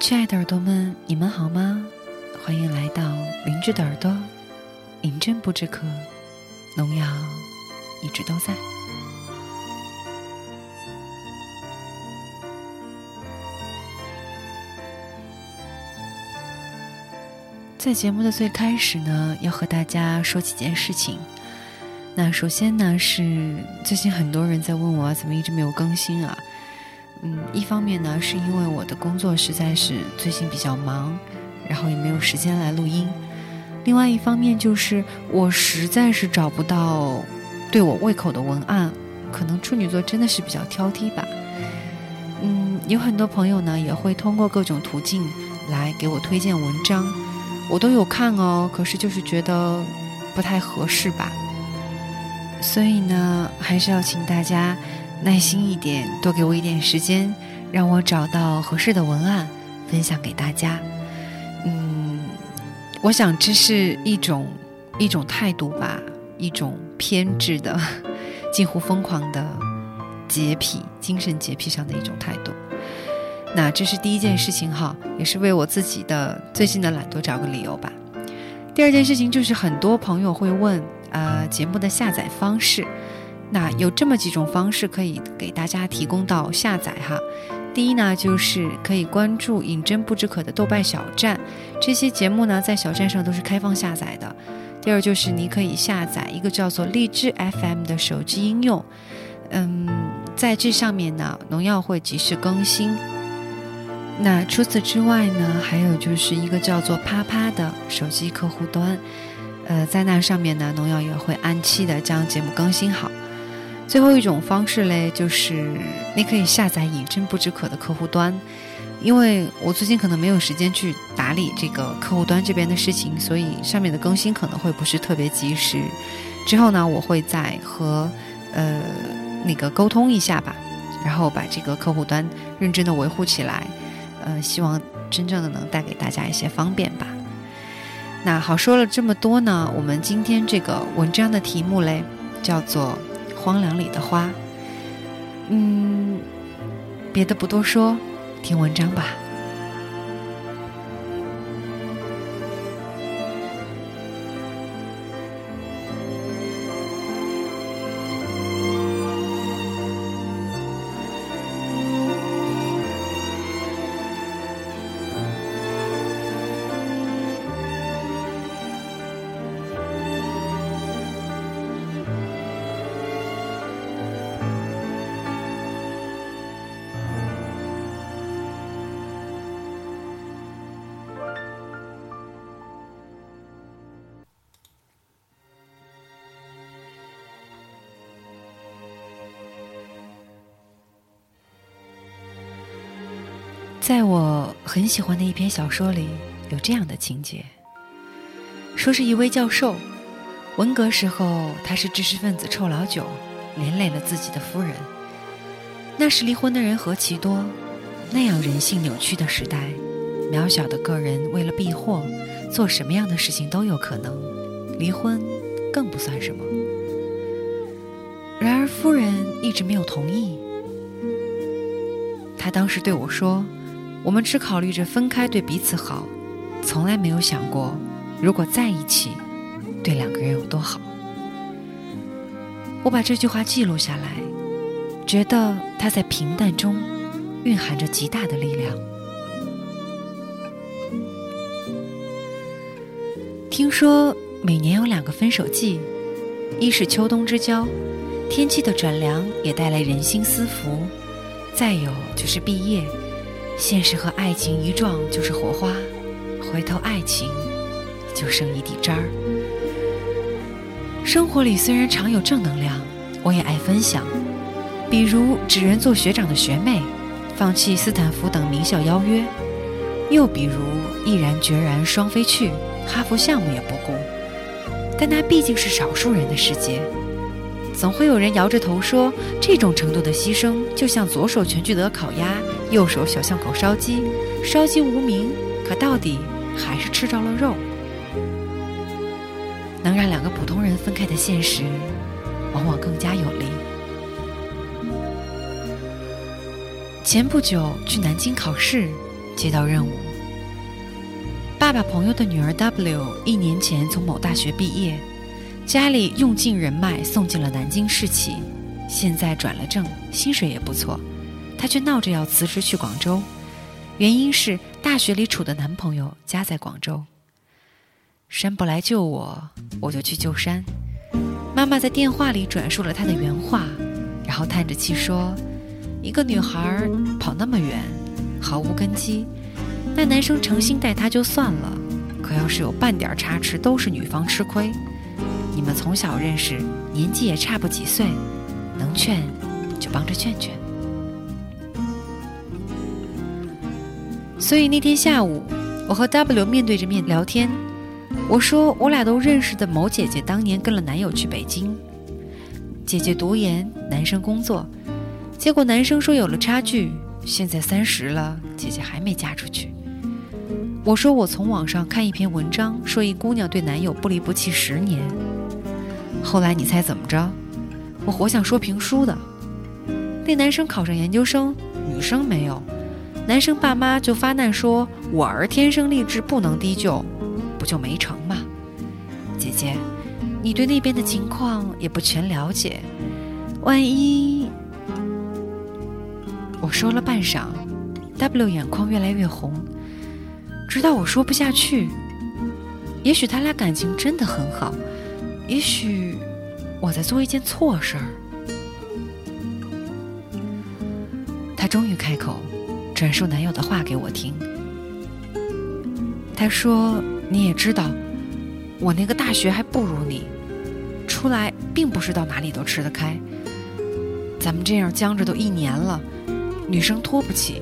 亲爱的耳朵们，你们好吗？欢迎来到灵芝的耳朵，饮鸩不知渴，农药一直都在。在节目的最开始呢，要和大家说几件事情。那首先呢，是最近很多人在问我怎么一直没有更新啊。嗯，一方面呢，是因为我的工作实在是最近比较忙，然后也没有时间来录音；另外一方面就是我实在是找不到对我胃口的文案，可能处女座真的是比较挑剔吧。嗯，有很多朋友呢也会通过各种途径来给我推荐文章，我都有看哦，可是就是觉得不太合适吧。所以呢，还是要请大家。耐心一点，多给我一点时间，让我找到合适的文案分享给大家。嗯，我想这是一种一种态度吧，一种偏执的、近乎疯狂的洁癖、精神洁癖上的一种态度。那这是第一件事情哈，也是为我自己的最近的懒惰找个理由吧。第二件事情就是很多朋友会问，呃，节目的下载方式。那有这么几种方式可以给大家提供到下载哈。第一呢，就是可以关注“饮鸩不知渴”的豆瓣小站，这些节目呢在小站上都是开放下载的。第二就是你可以下载一个叫做荔枝 FM 的手机应用，嗯，在这上面呢，农药会及时更新。那除此之外呢，还有就是一个叫做啪啪的手机客户端，呃，在那上面呢，农药也会按期的将节目更新好。最后一种方式嘞，就是你可以下载“饮鸩不知渴”的客户端，因为我最近可能没有时间去打理这个客户端这边的事情，所以上面的更新可能会不是特别及时。之后呢，我会再和呃那个沟通一下吧，然后把这个客户端认真的维护起来，呃，希望真正的能带给大家一些方便吧。那好，说了这么多呢，我们今天这个文章的题目嘞，叫做。荒凉里的花，嗯，别的不多说，听文章吧。在我很喜欢的一篇小说里，有这样的情节：说是一位教授，文革时候他是知识分子臭老九，连累了自己的夫人。那时离婚的人何其多，那样人性扭曲的时代，渺小的个人为了避祸，做什么样的事情都有可能，离婚更不算什么。然而夫人一直没有同意，他当时对我说。我们只考虑着分开对彼此好，从来没有想过如果在一起对两个人有多好。我把这句话记录下来，觉得它在平淡中蕴含着极大的力量。听说每年有两个分手季，一是秋冬之交，天气的转凉也带来人心思福；再有就是毕业。现实和爱情一撞就是火花，回头爱情就剩一地渣儿。生活里虽然常有正能量，我也爱分享，比如指认做学长的学妹，放弃斯坦福等名校邀约；又比如毅然决然双飞去，哈佛项目也不顾。但那毕竟是少数人的世界。总会有人摇着头说，这种程度的牺牲，就像左手全聚德烤鸭，右手小巷口烧鸡，烧鸡无名，可到底还是吃着了肉。能让两个普通人分开的现实，往往更加有力。前不久去南京考试，接到任务。爸爸朋友的女儿 W 一年前从某大学毕业，家里用尽人脉送进了南京市企，现在转了正，薪水也不错。她却闹着要辞职去广州，原因是大学里处的男朋友家在广州。山不来救我，我就去救山。妈妈在电话里转述了她的原话，然后叹着气说：“一个女孩跑那么远，毫无根基。那男生诚心待她就算了，可要是有半点差池，都是女方吃亏。你们从小认识，年纪也差不几岁，能劝就帮着劝劝。”所以那天下午，我和 W 面对着面聊天。我说，我俩都认识的某姐姐当年跟了男友去北京，姐姐读研，男生工作，结果男生说有了差距，现在三十了，姐姐还没嫁出去。我说我从网上看一篇文章，说一姑娘对男友不离不弃十年，后来你猜怎么着？我活想说评书的，那男生考上研究生，女生没有，男生爸妈就发难说，我儿天生丽质，不能低就。不就没成吗，姐姐，你对那边的情况也不全了解，万一……我说了半晌，W 眼眶越来越红，直到我说不下去。也许他俩感情真的很好，也许我在做一件错事儿。他终于开口，转述男友的话给我听。他说。你也知道，我那个大学还不如你，出来并不是到哪里都吃得开。咱们这样僵着都一年了，女生拖不起。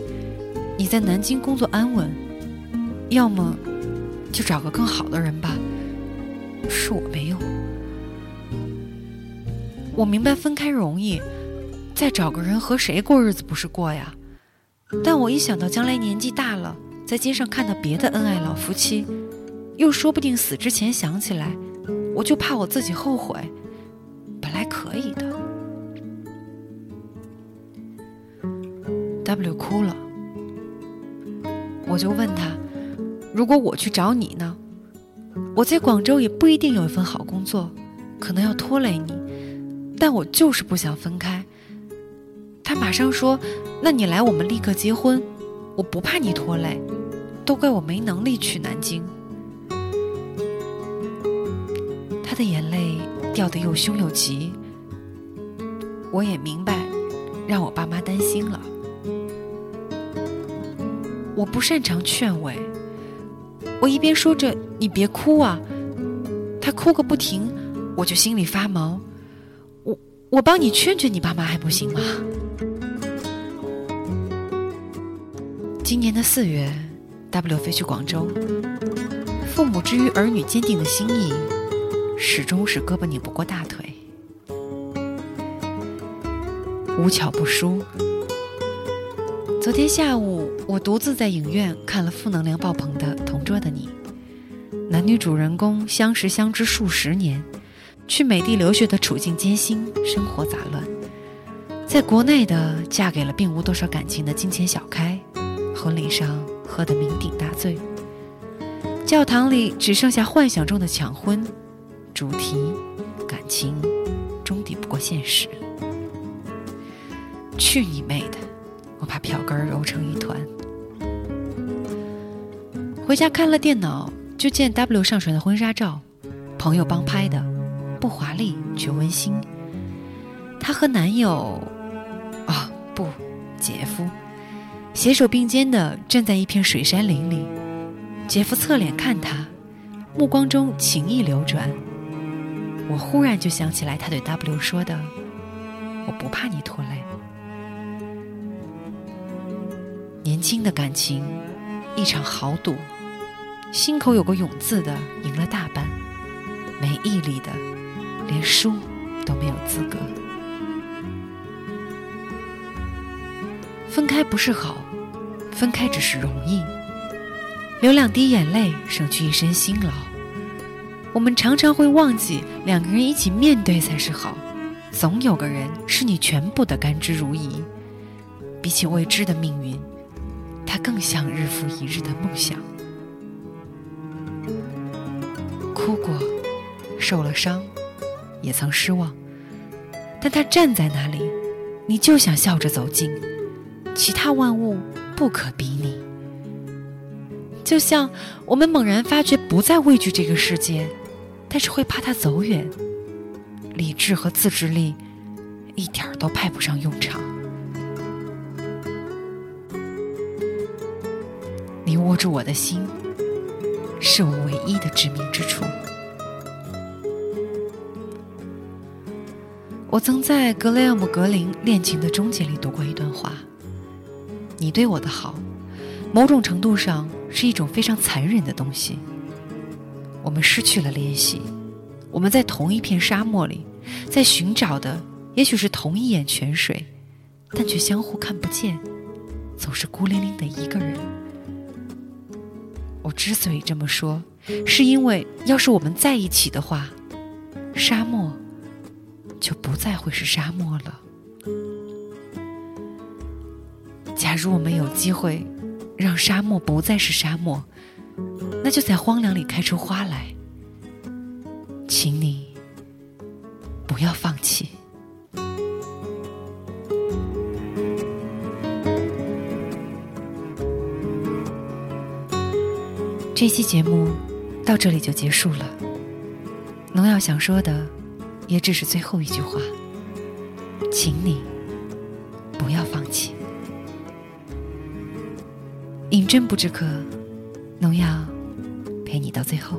你在南京工作安稳，要么就找个更好的人吧。是我没用，我明白分开容易，再找个人和谁过日子不是过呀？但我一想到将来年纪大了，在街上看到别的恩爱老夫妻。又说不定死之前想起来，我就怕我自己后悔。本来可以的。W 哭了，我就问他：“如果我去找你呢？我在广州也不一定有一份好工作，可能要拖累你，但我就是不想分开。”他马上说：“那你来，我们立刻结婚。我不怕你拖累，都怪我没能力去南京。”他的眼泪掉得又凶又急，我也明白，让我爸妈担心了。我不擅长劝慰，我一边说着“你别哭啊”，他哭个不停，我就心里发毛。我帮你劝劝你爸妈还不行吗？今年的四月，W 飞去广州，父母之于儿女坚定的心意。始终是胳膊拧不过大腿。无巧不书。昨天下午，我独自在影院看了负能量爆棚的《同桌的你》，男女主人公相识相知数十年，去美帝留学的处境艰辛，生活杂乱；在国内的嫁给了并无多少感情的金钱小开，婚礼上喝得酩酊大醉，教堂里只剩下幻想中的抢婚。主题，感情，终抵不过现实。去你妹的！我把票根揉成一团。回家看了电脑，就见 W 上传的婚纱照，朋友帮拍的，不华丽却温馨。她和男友，啊不，姐夫，携手并肩的站在一片水杉林里。姐夫侧脸看她，目光中情意流转。我忽然就想起来他对 W 说的：“我不怕你拖累。”年轻的感情，一场豪赌，心口有个勇字的赢了大半，没毅力的连输都没有资格。分开不是好，分开只是容易，流两滴眼泪，省去一身辛劳。我们常常会忘记两个人一起面对才是好。总有个人是你全部的甘之如饴。比起未知的命运，他更像日复一日的梦想。哭过，受了伤，也曾失望，但他站在那里，你就想笑着走近。其他万物不可比拟。就像我们猛然发觉不再畏惧这个世界，但是会怕它走远，理智和自制力一点儿都派不上用场。你握住我的心，是我唯一的致命之处。我曾在格雷厄姆·格林《恋情的终结》里读过一段话：你对我的好，某种程度上。是一种非常残忍的东西。我们失去了联系，我们在同一片沙漠里，在寻找的也许是同一眼泉水，但却相互看不见，总是孤零零的一个人。我之所以这么说，是因为要是我们在一起的话，沙漠就不再会是沙漠了。假如我们有机会。让沙漠不再是沙漠，那就在荒凉里开出花来。请你不要放弃。这期节目到这里就结束了。农药想说的，也只是最后一句话，请你不要放弃。饮鸩不止渴，农药陪你到最后。